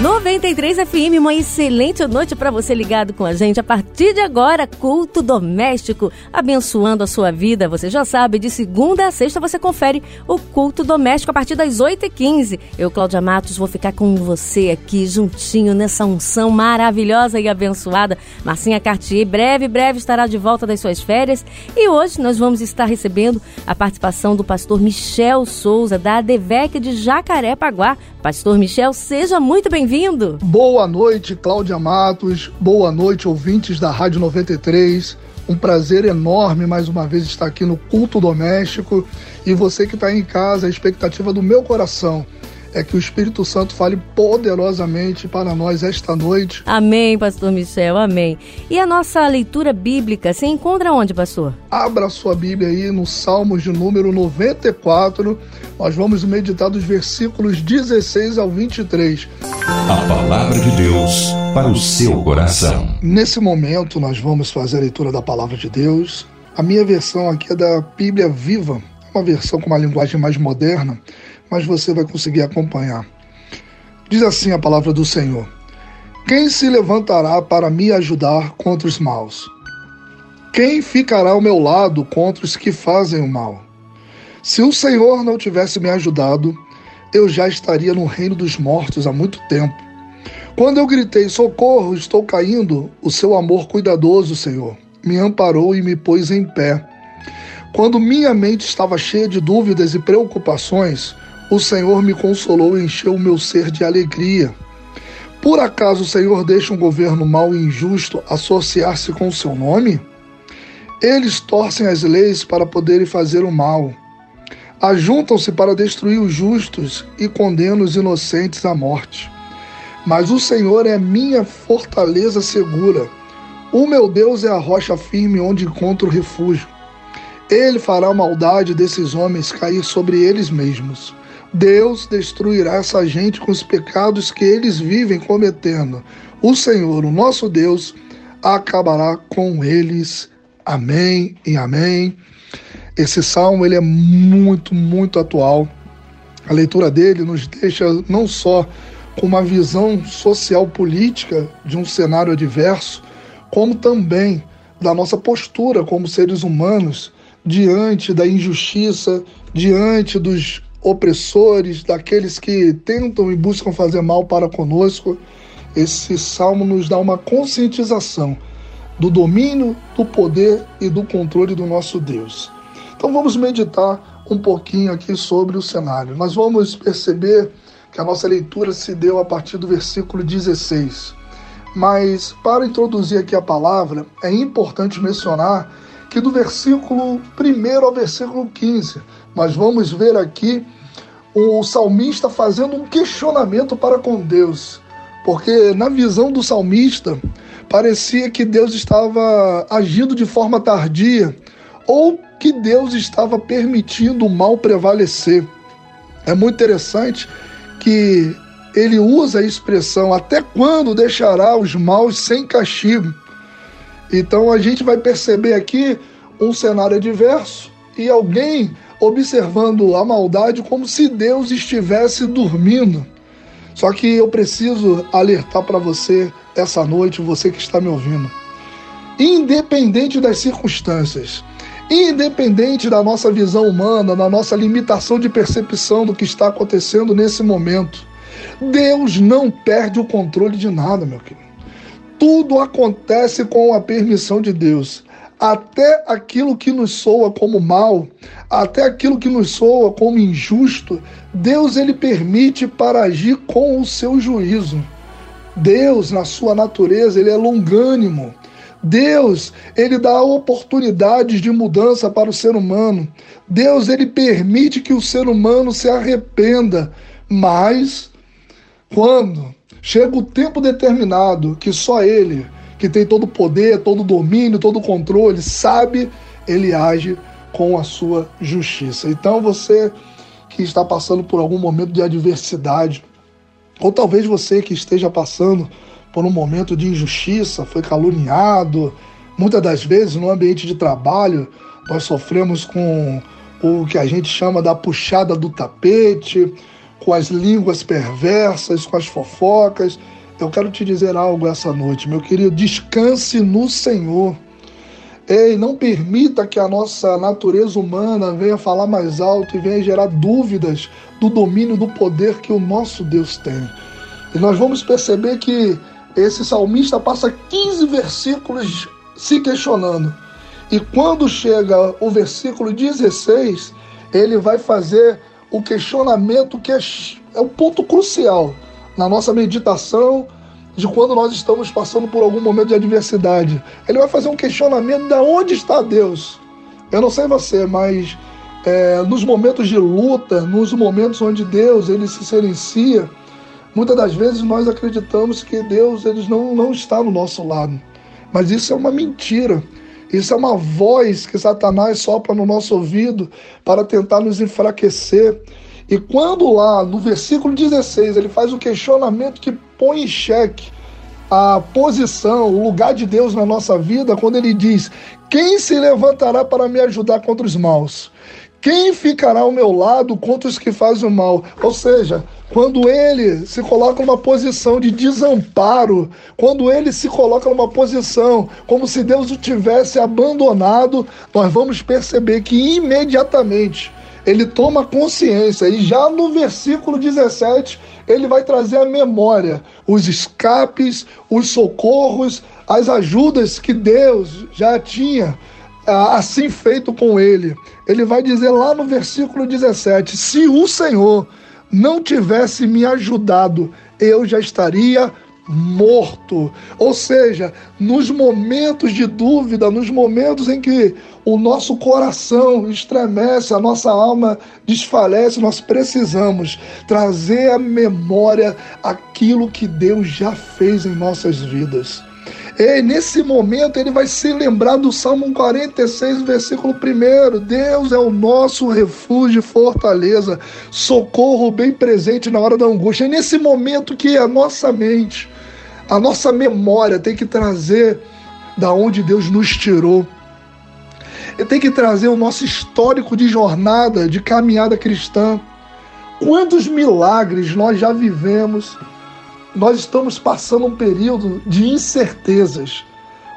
93 FM, uma excelente noite para você ligado com a gente. A partir de agora, culto doméstico, abençoando a sua vida. Você já sabe, de segunda a sexta você confere o culto doméstico a partir das 8h15. Eu, Cláudia Matos, vou ficar com você aqui juntinho nessa unção maravilhosa e abençoada. Marcinha Cartier, breve, breve estará de volta das suas férias. E hoje nós vamos estar recebendo a participação do pastor Michel Souza, da ADVEC de Jacarepaguá. Pastor Michel, seja muito bem-vindo. Boa noite, Cláudia Matos. Boa noite, ouvintes da Rádio 93. Um prazer enorme mais uma vez estar aqui no Culto Doméstico. E você que está em casa, a expectativa do meu coração é que o Espírito Santo fale poderosamente para nós esta noite. Amém, pastor Michel, amém. E a nossa leitura bíblica se encontra onde, pastor? Abra sua Bíblia aí no Salmos de número 94. Nós vamos meditar dos versículos 16 ao 23. A palavra de Deus para o seu coração. Nesse momento nós vamos fazer a leitura da palavra de Deus. A minha versão aqui é da Bíblia Viva, uma versão com uma linguagem mais moderna mas você vai conseguir acompanhar. Diz assim a palavra do Senhor: Quem se levantará para me ajudar contra os maus? Quem ficará ao meu lado contra os que fazem o mal? Se o Senhor não tivesse me ajudado, eu já estaria no reino dos mortos há muito tempo. Quando eu gritei: Socorro, estou caindo, o seu amor cuidadoso, Senhor, me amparou e me pôs em pé. Quando minha mente estava cheia de dúvidas e preocupações, o Senhor me consolou e encheu o meu ser de alegria. Por acaso o Senhor deixa um governo mau e injusto associar-se com o seu nome? Eles torcem as leis para poderem fazer o mal. Ajuntam-se para destruir os justos e condenam os inocentes à morte. Mas o Senhor é minha fortaleza segura. O meu Deus é a rocha firme onde encontro refúgio. Ele fará a maldade desses homens cair sobre eles mesmos. Deus destruirá essa gente com os pecados que eles vivem cometendo. O Senhor, o nosso Deus, acabará com eles. Amém e amém. Esse salmo ele é muito, muito atual. A leitura dele nos deixa não só com uma visão social política de um cenário adverso, como também da nossa postura como seres humanos diante da injustiça, diante dos opressores, daqueles que tentam e buscam fazer mal para conosco. Esse salmo nos dá uma conscientização do domínio, do poder e do controle do nosso Deus. Então vamos meditar um pouquinho aqui sobre o cenário. Nós vamos perceber que a nossa leitura se deu a partir do versículo 16. Mas para introduzir aqui a palavra, é importante mencionar que do versículo 1 ao versículo 15 nós vamos ver aqui o salmista fazendo um questionamento para com Deus, porque na visão do salmista parecia que Deus estava agindo de forma tardia ou que Deus estava permitindo o mal prevalecer. É muito interessante que ele usa a expressão até quando deixará os maus sem castigo. Então a gente vai perceber aqui um cenário adverso e alguém observando a maldade como se Deus estivesse dormindo. Só que eu preciso alertar para você essa noite, você que está me ouvindo. Independente das circunstâncias, independente da nossa visão humana, da nossa limitação de percepção do que está acontecendo nesse momento, Deus não perde o controle de nada, meu querido. Tudo acontece com a permissão de Deus até aquilo que nos soa como mal, até aquilo que nos soa como injusto, Deus ele permite para agir com o seu juízo. Deus, na sua natureza, ele é longânimo. Deus, ele dá oportunidades de mudança para o ser humano. Deus, ele permite que o ser humano se arrependa, mas quando chega o tempo determinado que só ele que tem todo o poder, todo o domínio, todo o controle, sabe, ele age com a sua justiça. Então você que está passando por algum momento de adversidade, ou talvez você que esteja passando por um momento de injustiça, foi caluniado, Muitas das vezes, no ambiente de trabalho, nós sofremos com o que a gente chama da puxada do tapete, com as línguas perversas, com as fofocas. Eu quero te dizer algo essa noite, meu querido. Descanse no Senhor. Ei, não permita que a nossa natureza humana venha falar mais alto e venha gerar dúvidas do domínio, do poder que o nosso Deus tem. E nós vamos perceber que esse salmista passa 15 versículos se questionando. E quando chega o versículo 16, ele vai fazer o questionamento que é, é o ponto crucial na nossa meditação de quando nós estamos passando por algum momento de adversidade. Ele vai fazer um questionamento de onde está Deus. Eu não sei você, mas é, nos momentos de luta, nos momentos onde Deus ele se silencia, muitas das vezes nós acreditamos que Deus ele não, não está no nosso lado. Mas isso é uma mentira. Isso é uma voz que Satanás sopra no nosso ouvido para tentar nos enfraquecer. E quando lá no versículo 16 ele faz o questionamento que põe em xeque a posição, o lugar de Deus na nossa vida, quando ele diz: Quem se levantará para me ajudar contra os maus? Quem ficará ao meu lado contra os que fazem o mal? Ou seja, quando ele se coloca numa posição de desamparo, quando ele se coloca numa posição como se Deus o tivesse abandonado, nós vamos perceber que imediatamente ele toma consciência e já no versículo 17 ele vai trazer a memória, os escapes, os socorros, as ajudas que Deus já tinha assim feito com ele. Ele vai dizer lá no versículo 17: Se o Senhor não tivesse me ajudado, eu já estaria morto. Ou seja, nos momentos de dúvida, nos momentos em que o nosso coração estremece, a nossa alma desfalece, nós precisamos trazer à memória aquilo que Deus já fez em nossas vidas. E nesse momento ele vai se lembrar do Salmo 46, versículo 1. Deus é o nosso refúgio e fortaleza, socorro bem presente na hora da angústia. É nesse momento que a nossa mente, a nossa memória tem que trazer da onde Deus nos tirou. Tem que trazer o nosso histórico de jornada, de caminhada cristã. Quantos milagres nós já vivemos nós estamos passando um período de incertezas.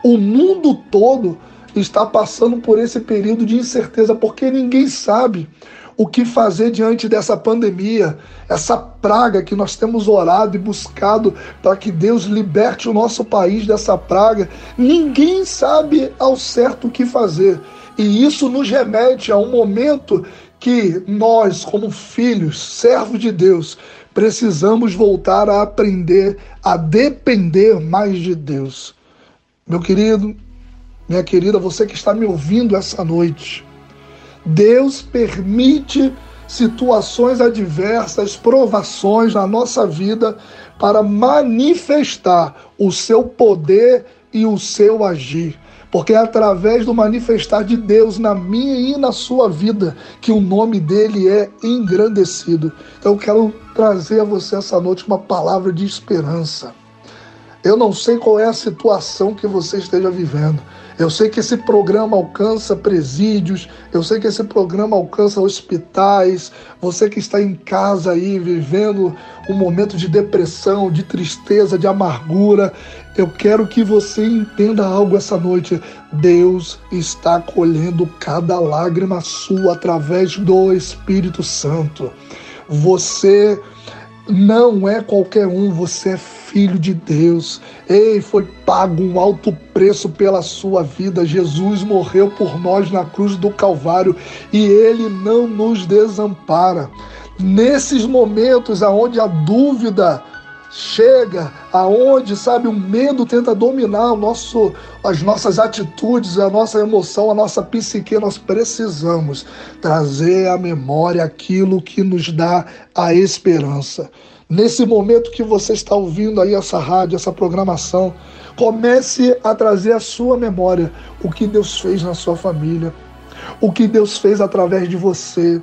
O mundo todo está passando por esse período de incerteza porque ninguém sabe o que fazer diante dessa pandemia, essa praga que nós temos orado e buscado para que Deus liberte o nosso país dessa praga. Ninguém sabe ao certo o que fazer. E isso nos remete a um momento que nós, como filhos, servos de Deus, precisamos voltar a aprender a depender mais de Deus. Meu querido, minha querida, você que está me ouvindo essa noite, Deus permite situações adversas, provações na nossa vida para manifestar o seu poder e o seu agir porque é através do manifestar de Deus na minha e na sua vida que o nome dele é engrandecido. Então eu quero trazer a você essa noite uma palavra de esperança. Eu não sei qual é a situação que você esteja vivendo. Eu sei que esse programa alcança presídios, eu sei que esse programa alcança hospitais. Você que está em casa aí vivendo um momento de depressão, de tristeza, de amargura, eu quero que você entenda algo essa noite. Deus está colhendo cada lágrima sua através do Espírito Santo. Você não é qualquer um, você é filho de Deus. Ei, foi pago um alto preço pela sua vida. Jesus morreu por nós na cruz do Calvário e ele não nos desampara. Nesses momentos aonde a dúvida chega, aonde, sabe, o medo tenta dominar o nosso, as nossas atitudes, a nossa emoção, a nossa psique, nós precisamos trazer à memória aquilo que nos dá a esperança. Nesse momento que você está ouvindo aí essa rádio, essa programação, comece a trazer à sua memória o que Deus fez na sua família, o que Deus fez através de você.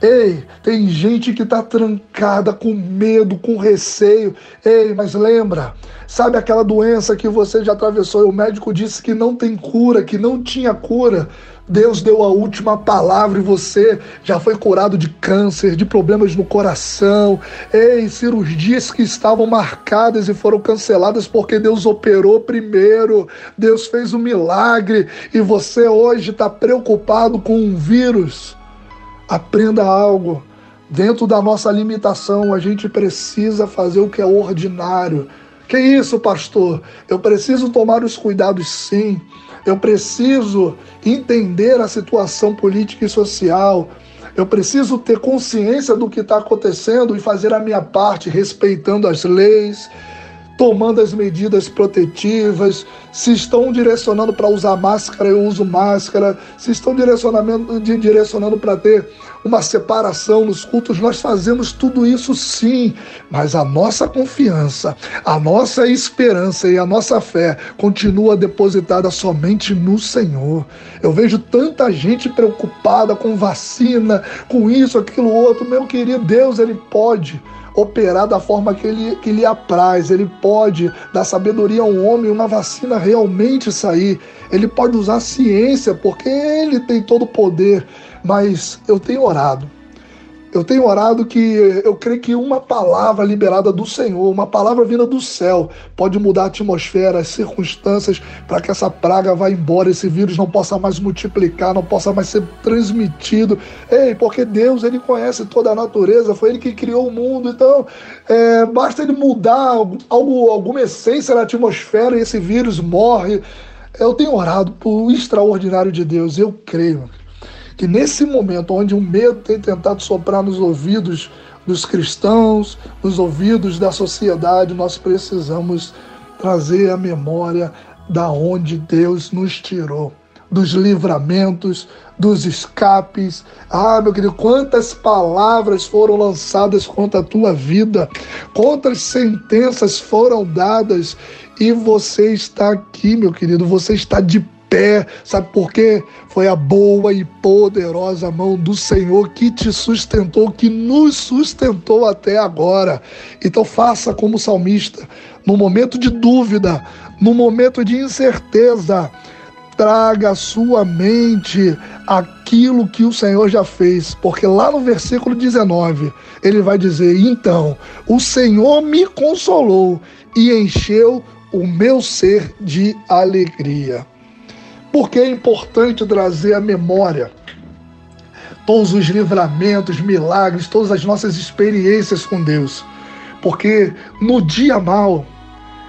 Ei, tem gente que está trancada com medo, com receio. Ei, mas lembra, sabe aquela doença que você já atravessou e o médico disse que não tem cura, que não tinha cura? Deus deu a última palavra e você já foi curado de câncer, de problemas no coração, ei, cirurgias que estavam marcadas e foram canceladas porque Deus operou primeiro, Deus fez um milagre e você hoje está preocupado com um vírus. Aprenda algo. Dentro da nossa limitação, a gente precisa fazer o que é ordinário. Que isso, pastor? Eu preciso tomar os cuidados sim. Eu preciso entender a situação política e social. Eu preciso ter consciência do que está acontecendo e fazer a minha parte, respeitando as leis, tomando as medidas protetivas, se estão direcionando para usar máscara, eu uso máscara, se estão direcionando, direcionando para ter uma separação nos cultos, nós fazemos tudo isso sim, mas a nossa confiança, a nossa esperança e a nossa fé continua depositada somente no Senhor. Eu vejo tanta gente preocupada com vacina, com isso, aquilo, outro. Meu querido Deus, Ele pode operar da forma que ele, que lhe apraz. Ele pode dar sabedoria a um homem, uma vacina realmente sair. Ele pode usar a ciência, porque ele tem todo o poder. Mas eu tenho orado eu tenho orado que eu creio que uma palavra liberada do Senhor, uma palavra vinda do céu, pode mudar a atmosfera, as circunstâncias, para que essa praga vá embora, esse vírus não possa mais multiplicar, não possa mais ser transmitido. Ei, porque Deus, Ele conhece toda a natureza, foi Ele que criou o mundo, então é, basta Ele mudar algo, alguma essência na atmosfera e esse vírus morre. Eu tenho orado por extraordinário de Deus, eu creio que nesse momento onde o medo tem tentado soprar nos ouvidos dos cristãos, nos ouvidos da sociedade, nós precisamos trazer a memória da onde Deus nos tirou, dos livramentos, dos escapes. Ah, meu querido, quantas palavras foram lançadas contra a tua vida, quantas sentenças foram dadas e você está aqui, meu querido, você está de pé. Sabe por quê? Foi a boa e poderosa mão do Senhor que te sustentou, que nos sustentou até agora. Então faça como salmista, no momento de dúvida, no momento de incerteza, traga à sua mente aquilo que o Senhor já fez, porque lá no versículo 19 ele vai dizer: Então, o Senhor me consolou e encheu o meu ser de alegria. Porque é importante trazer a memória todos os livramentos, milagres, todas as nossas experiências com Deus. Porque no dia mal,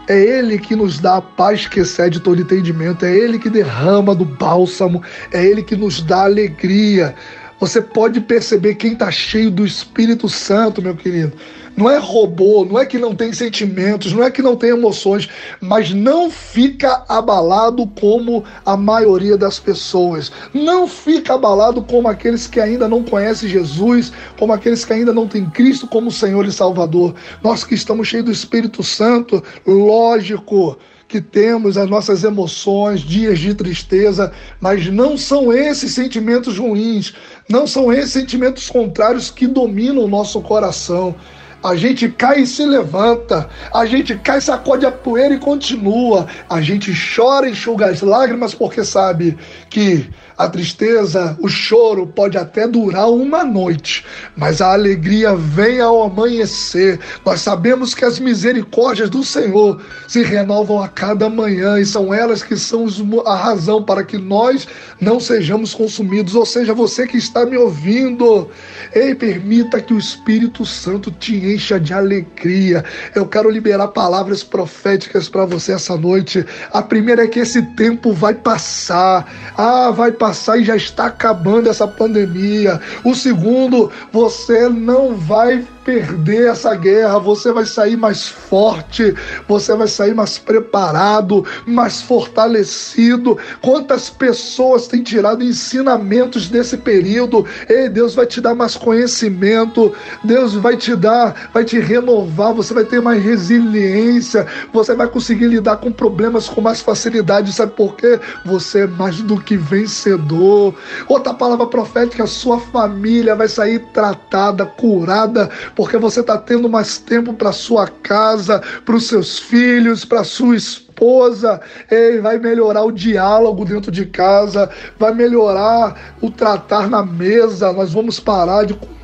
é Ele que nos dá a paz que excede todo entendimento, é Ele que derrama do bálsamo, é Ele que nos dá alegria. Você pode perceber quem está cheio do Espírito Santo, meu querido não é robô, não é que não tem sentimentos, não é que não tem emoções, mas não fica abalado como a maioria das pessoas. Não fica abalado como aqueles que ainda não conhecem Jesus, como aqueles que ainda não têm Cristo como Senhor e Salvador. Nós que estamos cheios do Espírito Santo, lógico que temos as nossas emoções, dias de tristeza, mas não são esses sentimentos ruins, não são esses sentimentos contrários que dominam o nosso coração. A gente cai e se levanta. A gente cai, sacode a poeira e continua. A gente chora e enxuga as lágrimas porque sabe que a tristeza, o choro pode até durar uma noite, mas a alegria vem ao amanhecer. Nós sabemos que as misericórdias do Senhor se renovam a cada manhã e são elas que são a razão para que nós não sejamos consumidos. Ou seja, você que está me ouvindo, ei, permita que o Espírito Santo te encha de alegria. Eu quero liberar palavras proféticas para você essa noite. A primeira é que esse tempo vai passar. Ah, vai passar e já está acabando essa pandemia. O segundo, você não vai perder essa guerra, você vai sair mais forte, você vai sair mais preparado, mais fortalecido. Quantas pessoas têm tirado ensinamentos desse período? Ei, Deus vai te dar mais conhecimento, Deus vai te dar, vai te renovar, você vai ter mais resiliência, você vai conseguir lidar com problemas com mais facilidade. Sabe por quê? Você é mais do que vencedor. Outra palavra profética: sua família vai sair tratada, curada, porque você está tendo mais tempo para sua casa, para os seus filhos, para sua esposa. Ei, vai melhorar o diálogo dentro de casa, vai melhorar o tratar na mesa. Nós vamos parar de comer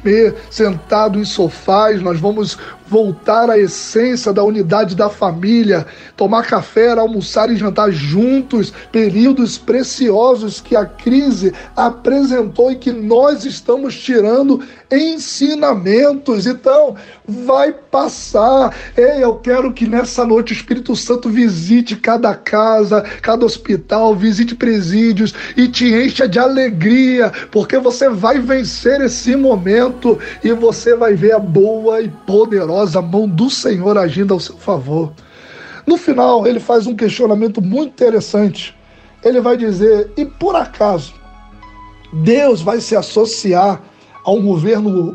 sentado em sofás, nós vamos voltar à essência da unidade da família, tomar café, almoçar e jantar juntos, períodos preciosos que a crise apresentou e que nós estamos tirando ensinamentos. Então, vai passar. Ei, eu quero que nessa noite o Espírito Santo visite cada casa, cada hospital, visite presídios e te encha de alegria, porque você vai vencer esse momento e você vai ver a boa e poderosa mão do Senhor agindo ao seu favor. No final, ele faz um questionamento muito interessante. Ele vai dizer: e por acaso Deus vai se associar a um governo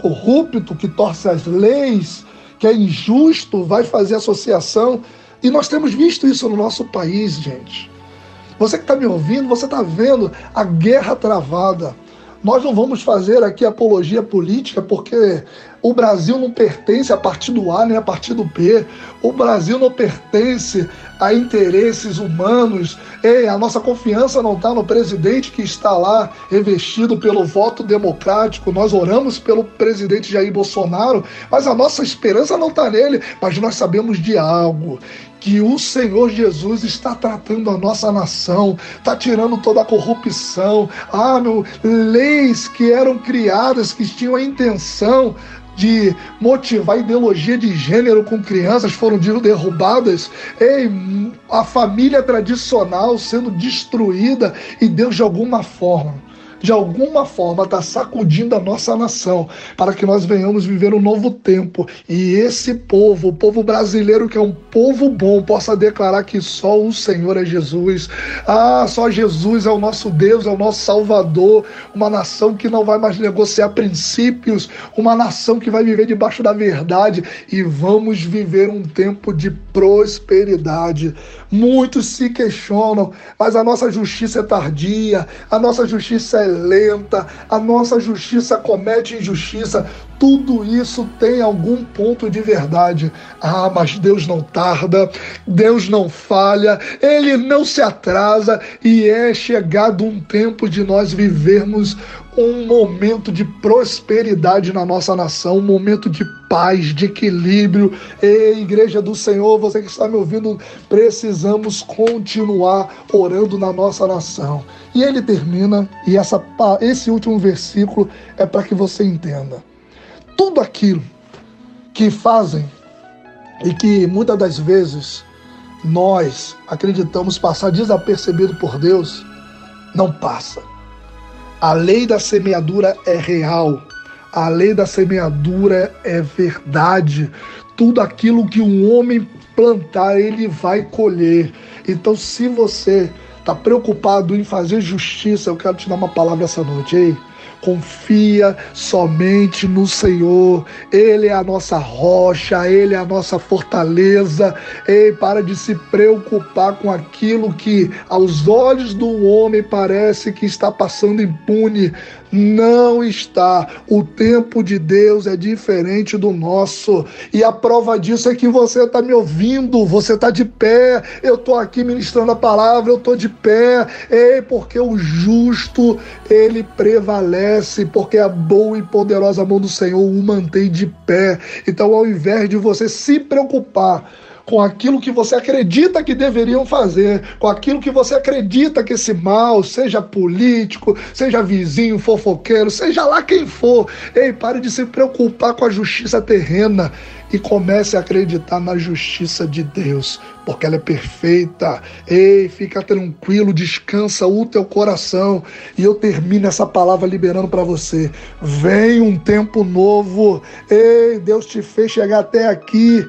corrupto que torce as leis, que é injusto, vai fazer associação? E nós temos visto isso no nosso país, gente. Você que está me ouvindo, você está vendo a guerra travada. Nós não vamos fazer aqui apologia política, porque o Brasil não pertence a partido A nem a partido B. O Brasil não pertence a interesses humanos. Ei, a nossa confiança não está no presidente que está lá revestido pelo voto democrático. Nós oramos pelo presidente Jair Bolsonaro, mas a nossa esperança não está nele. Mas nós sabemos de algo que o Senhor Jesus está tratando a nossa nação, está tirando toda a corrupção. Ah, meu, leis que eram criadas, que tinham a intenção de motivar ideologia de gênero com crianças foram derrubadas, Ei, a família tradicional sendo destruída e Deus de alguma forma de alguma forma está sacudindo a nossa nação para que nós venhamos viver um novo tempo e esse povo, o povo brasileiro que é um povo bom, possa declarar que só o Senhor é Jesus. Ah, só Jesus é o nosso Deus, é o nosso Salvador. Uma nação que não vai mais negociar princípios, uma nação que vai viver debaixo da verdade e vamos viver um tempo de prosperidade. Muitos se questionam, mas a nossa justiça é tardia, a nossa justiça é lenta, a nossa justiça comete injustiça. Tudo isso tem algum ponto de verdade. Ah, mas Deus não tarda, Deus não falha, Ele não se atrasa e é chegado um tempo de nós vivermos um momento de prosperidade na nossa nação, um momento de paz, de equilíbrio. E igreja do Senhor, você que está me ouvindo, precisamos continuar orando na nossa nação. E ele termina, e essa, esse último versículo é para que você entenda. Tudo aquilo que fazem e que muitas das vezes nós acreditamos passar desapercebido por Deus, não passa a lei da semeadura é real. A lei da semeadura é verdade. Tudo aquilo que um homem plantar, ele vai colher. Então, se você está preocupado em fazer justiça, eu quero te dar uma palavra essa noite, ei confia somente no Senhor. Ele é a nossa rocha, ele é a nossa fortaleza. Ei, para de se preocupar com aquilo que aos olhos do homem parece que está passando impune. Não está. O tempo de Deus é diferente do nosso. E a prova disso é que você está me ouvindo, você está de pé. Eu estou aqui ministrando a palavra, eu estou de pé. Ei, porque o justo, ele prevalece, porque a boa e poderosa mão do Senhor o mantém de pé. Então, ao invés de você se preocupar, com aquilo que você acredita que deveriam fazer, com aquilo que você acredita que esse mal, seja político, seja vizinho, fofoqueiro, seja lá quem for. Ei, pare de se preocupar com a justiça terrena e comece a acreditar na justiça de Deus, porque ela é perfeita. Ei, fica tranquilo, descansa o teu coração. E eu termino essa palavra liberando para você. Vem um tempo novo. Ei, Deus te fez chegar até aqui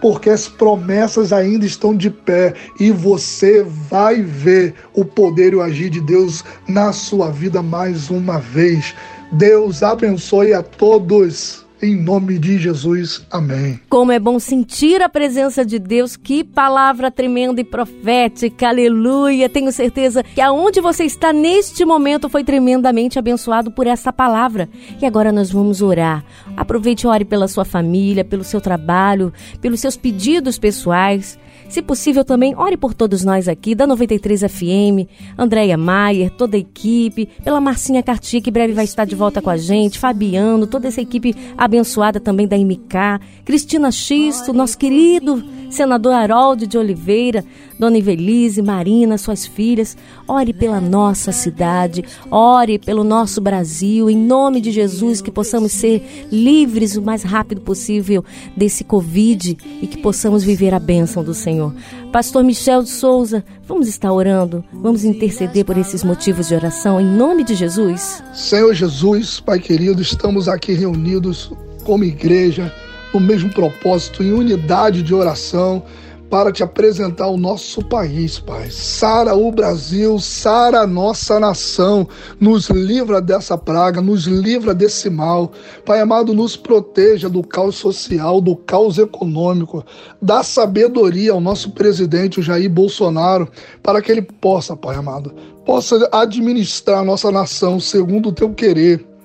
porque as promessas ainda estão de pé e você vai ver o poder e o agir de Deus na sua vida mais uma vez. Deus abençoe a todos. Em nome de Jesus, amém. Como é bom sentir a presença de Deus, que palavra tremenda e profética, aleluia. Tenho certeza que aonde você está neste momento foi tremendamente abençoado por essa palavra. E agora nós vamos orar. Aproveite e ore pela sua família, pelo seu trabalho, pelos seus pedidos pessoais. Se possível, também ore por todos nós aqui da 93 FM, Andréia Maier, toda a equipe, pela Marcinha Cartier, que breve vai estar de volta com a gente, Fabiano, toda essa equipe abençoada também da MK, Cristina Xisto, nosso querido senador Harold de Oliveira, Dona Ivelise, Marina, suas filhas. Ore pela nossa cidade, ore pelo nosso Brasil, em nome de Jesus, que possamos ser livres o mais rápido possível desse Covid e que possamos viver a bênção do Senhor. Pastor Michel de Souza, vamos estar orando, vamos interceder por esses motivos de oração, em nome de Jesus. Senhor Jesus, Pai querido, estamos aqui reunidos como igreja no mesmo propósito, em unidade de oração, para te apresentar o nosso país, Pai. Sara o Brasil, sara a nossa nação, nos livra dessa praga, nos livra desse mal. Pai amado, nos proteja do caos social, do caos econômico, dá sabedoria ao nosso presidente, o Jair Bolsonaro, para que ele possa, Pai amado, possa administrar a nossa nação segundo o teu querer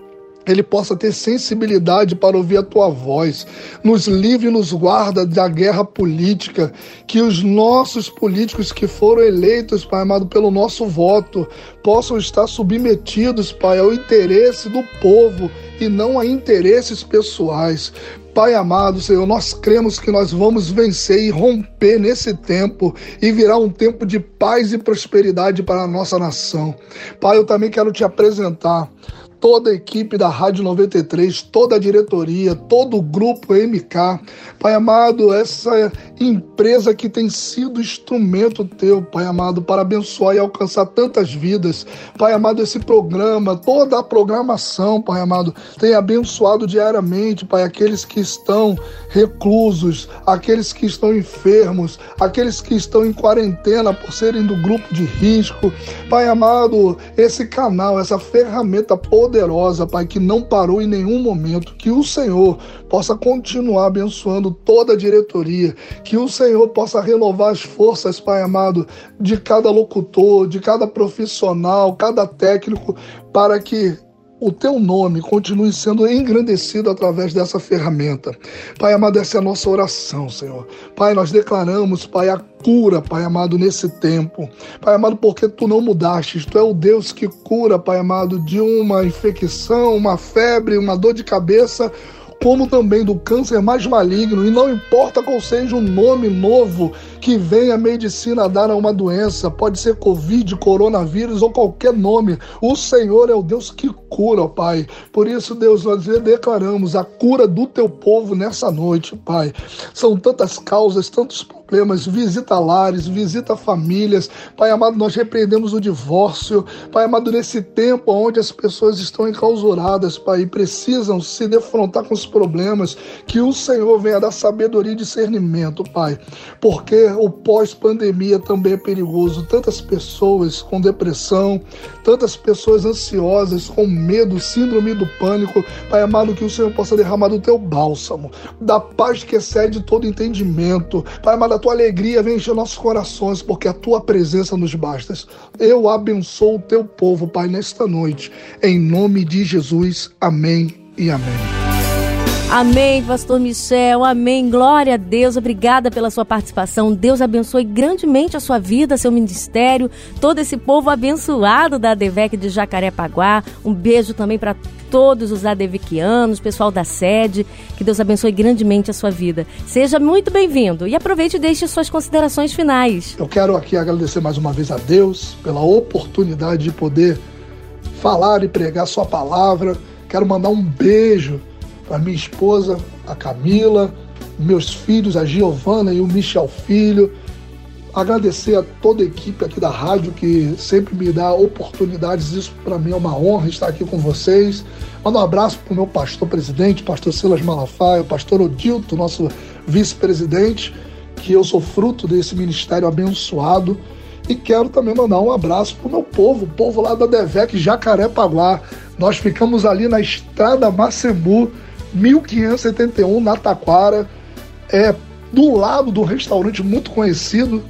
ele possa ter sensibilidade para ouvir a tua voz. Nos livre e nos guarda da guerra política. Que os nossos políticos que foram eleitos, Pai amado, pelo nosso voto, possam estar submetidos, Pai, ao interesse do povo e não a interesses pessoais. Pai amado, Senhor, nós cremos que nós vamos vencer e romper nesse tempo e virar um tempo de paz e prosperidade para a nossa nação. Pai, eu também quero te apresentar toda a equipe da Rádio 93, toda a diretoria, todo o grupo MK. Pai amado, essa empresa que tem sido instrumento teu, Pai amado, para abençoar e alcançar tantas vidas. Pai amado, esse programa, toda a programação, Pai amado, tem abençoado diariamente, Pai, aqueles que estão reclusos, aqueles que estão enfermos, aqueles que estão em quarentena por serem do grupo de risco. Pai amado, esse canal, essa ferramenta poderosa, Pai, que não parou em nenhum momento, que o Senhor possa continuar abençoando toda a diretoria, que o Senhor possa renovar as forças, Pai amado, de cada locutor, de cada profissional, cada técnico, para que o teu nome continue sendo engrandecido através dessa ferramenta. Pai amado, essa é a nossa oração, Senhor. Pai, nós declaramos, Pai, a cura, Pai amado, nesse tempo. Pai amado, porque tu não mudaste. Tu é o Deus que cura, Pai amado, de uma infecção, uma febre, uma dor de cabeça como também do câncer mais maligno, e não importa qual seja o nome novo que venha a medicina dar a uma doença, pode ser Covid, coronavírus ou qualquer nome, o Senhor é o Deus que cura, Pai. Por isso, Deus, nós declaramos a cura do teu povo nessa noite, Pai. São tantas causas, tantos problemas problemas, visita lares, visita famílias. Pai amado, nós repreendemos o divórcio. Pai amado, nesse tempo onde as pessoas estão enclausuradas, Pai, e precisam se defrontar com os problemas, que o Senhor venha dar sabedoria e discernimento, Pai. Porque o pós-pandemia também é perigoso. Tantas pessoas com depressão, tantas pessoas ansiosas, com medo, síndrome do pânico. Pai amado, que o Senhor possa derramar do teu bálsamo, da paz que excede todo entendimento. Pai amado, tua alegria vem encher nossos corações, porque a tua presença nos basta. Eu abençoo o teu povo, Pai, nesta noite. Em nome de Jesus. Amém e amém. Amém, Pastor Michel. Amém. Glória a Deus. Obrigada pela sua participação. Deus abençoe grandemente a sua vida, seu ministério, todo esse povo abençoado da Devec de Jacarepaguá. Um beijo também para todos os adeviquianos, pessoal da sede. Que Deus abençoe grandemente a sua vida. Seja muito bem-vindo e aproveite e deixe suas considerações finais. Eu quero aqui agradecer mais uma vez a Deus pela oportunidade de poder falar e pregar sua palavra. Quero mandar um beijo para minha esposa, a Camila, meus filhos, a Giovana e o Michel Filho. Agradecer a toda a equipe aqui da rádio que sempre me dá oportunidades. Isso para mim é uma honra estar aqui com vocês. Mando um abraço para o meu pastor presidente, pastor Silas Malafaia, pastor Odilto, nosso vice-presidente, que eu sou fruto desse ministério abençoado. E quero também mandar um abraço para o meu povo, o povo lá da Devec Jacarepaguá. Nós ficamos ali na estrada Macembu, 1571, na Taquara. É do lado do restaurante muito conhecido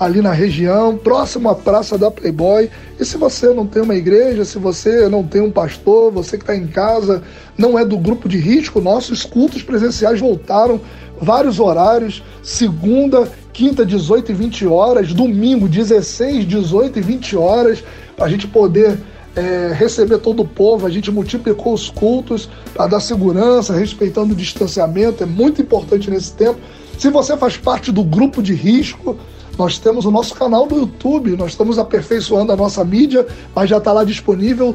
ali na região, próximo à Praça da Playboy. E se você não tem uma igreja, se você não tem um pastor, você que está em casa, não é do grupo de risco, nossos cultos presenciais voltaram vários horários, segunda quinta, 18 e 20 horas, domingo, 16, 18 e 20 horas, para a gente poder é, receber todo o povo. A gente multiplicou os cultos para dar segurança, respeitando o distanciamento, é muito importante nesse tempo. Se você faz parte do grupo de risco, nós temos o nosso canal do YouTube, nós estamos aperfeiçoando a nossa mídia, mas já está lá disponível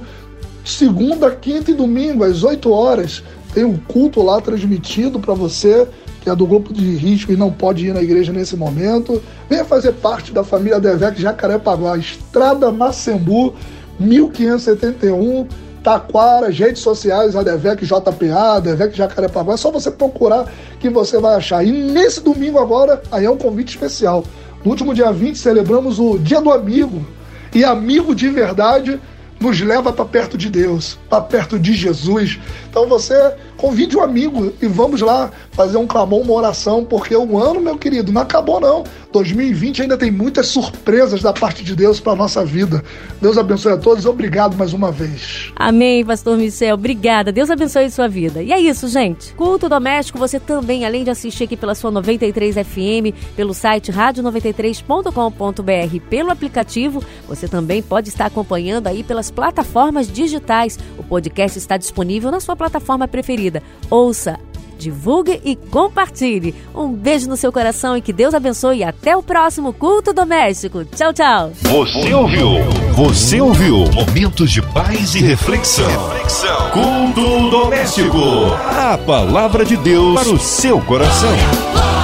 segunda, quinta e domingo, às 8 horas. Tem um culto lá transmitido para você que é do grupo de risco e não pode ir na igreja nesse momento, venha fazer parte da família Devec Jacarepaguá, Estrada Macembu, 1571, Taquara, redes sociais, a Devec JPA, Devec Jacarepaguá, é só você procurar que você vai achar. E nesse domingo agora, aí é um convite especial. No último dia 20, celebramos o Dia do Amigo. E amigo de verdade nos leva para perto de Deus, para perto de Jesus. Então você convide um amigo e vamos lá fazer um clamor, uma oração, porque o ano, meu querido, não acabou não. 2020 ainda tem muitas surpresas da parte de Deus para nossa vida. Deus abençoe a todos. Obrigado mais uma vez. Amém, pastor Michel. Obrigada. Deus abençoe a sua vida. E é isso, gente. Culto doméstico, você também, além de assistir aqui pela sua 93 FM, pelo site radio93.com.br, pelo aplicativo, você também pode estar acompanhando aí pelas plataformas digitais. O podcast está disponível na sua plataforma preferida. Ouça, divulgue e compartilhe. Um beijo no seu coração e que Deus abençoe. E até o próximo culto doméstico. Tchau, tchau. Você ouviu? Você ouviu? Momentos de paz e reflexão. reflexão. Culto doméstico. A palavra de Deus para o seu coração.